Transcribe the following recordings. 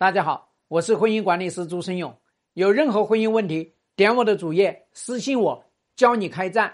大家好，我是婚姻管理师朱生勇。有任何婚姻问题，点我的主页私信我，教你开战。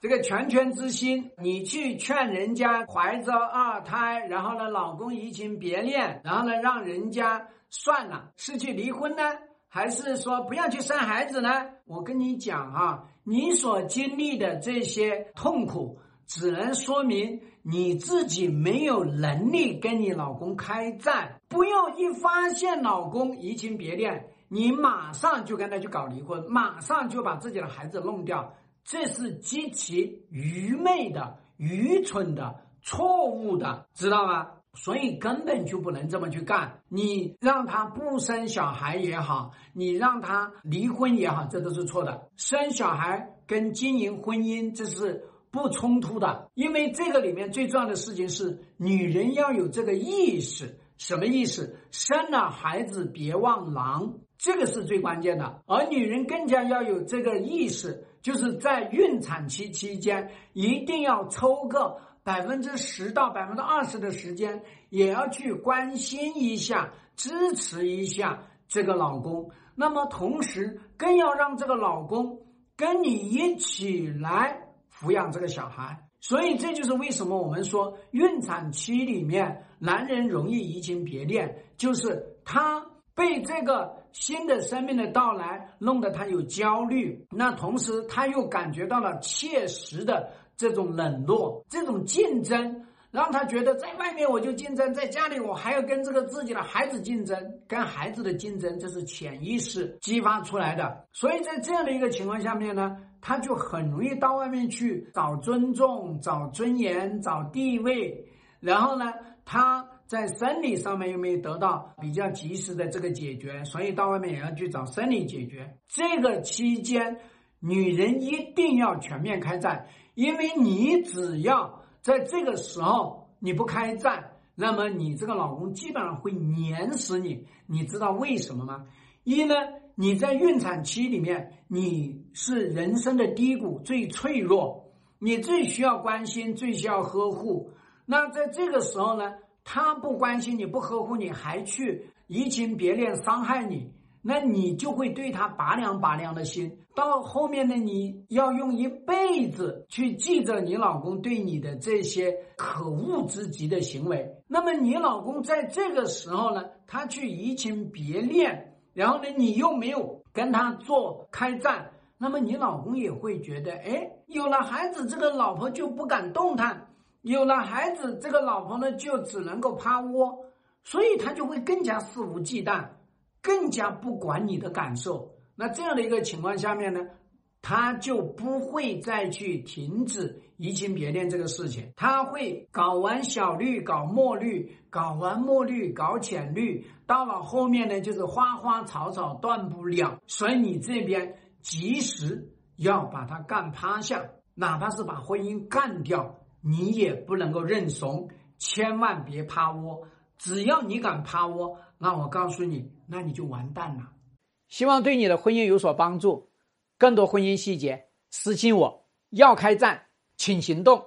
这个全权之心，你去劝人家怀着二胎，然后呢，老公移情别恋，然后呢，让人家算了，是去离婚呢，还是说不要去生孩子呢？我跟你讲啊，你所经历的这些痛苦，只能说明你自己没有能力跟你老公开战。不要一发现老公移情别恋，你马上就跟他去搞离婚，马上就把自己的孩子弄掉。这是极其愚昧的、愚蠢的、错误的，知道吗？所以根本就不能这么去干。你让他不生小孩也好，你让他离婚也好，这都是错的。生小孩跟经营婚姻这是不冲突的，因为这个里面最重要的事情是女人要有这个意识。什么意思？生了孩子别忘郎，这个是最关键的。而女人更加要有这个意识。就是在孕产期期间，一定要抽个百分之十到百分之二十的时间，也要去关心一下、支持一下这个老公。那么同时，更要让这个老公跟你一起来抚养这个小孩。所以，这就是为什么我们说孕产期里面男人容易移情别恋，就是他。被这个新的生命的到来弄得他有焦虑，那同时他又感觉到了切实的这种冷落，这种竞争，让他觉得在外面我就竞争，在家里我还要跟这个自己的孩子竞争，跟孩子的竞争，这是潜意识激发出来的。所以在这样的一个情况下面呢，他就很容易到外面去找尊重、找尊严、找地位，然后呢，他。在生理上面又没有得到比较及时的这个解决，所以到外面也要去找生理解决。这个期间，女人一定要全面开战，因为你只要在这个时候你不开战，那么你这个老公基本上会碾死你。你知道为什么吗？一呢，你在孕产期里面你是人生的低谷，最脆弱，你最需要关心，最需要呵护。那在这个时候呢？他不关心你，不呵护你，还去移情别恋，伤害你，那你就会对他拔凉拔凉的心。到后面呢，你要用一辈子去记着你老公对你的这些可恶之极的行为。那么你老公在这个时候呢，他去移情别恋，然后呢，你又没有跟他做开战，那么你老公也会觉得，哎，有了孩子，这个老婆就不敢动弹。有了孩子，这个老婆呢就只能够趴窝，所以他就会更加肆无忌惮，更加不管你的感受。那这样的一个情况下面呢，他就不会再去停止移情别恋这个事情，他会搞完小绿，搞墨绿，搞完墨绿，搞浅绿，到了后面呢就是花花草草断不了。所以你这边及时要把他干趴下，哪怕是把婚姻干掉。你也不能够认怂，千万别趴窝。只要你敢趴窝，那我告诉你，那你就完蛋了。希望对你的婚姻有所帮助。更多婚姻细节，私信我。要开战，请行动。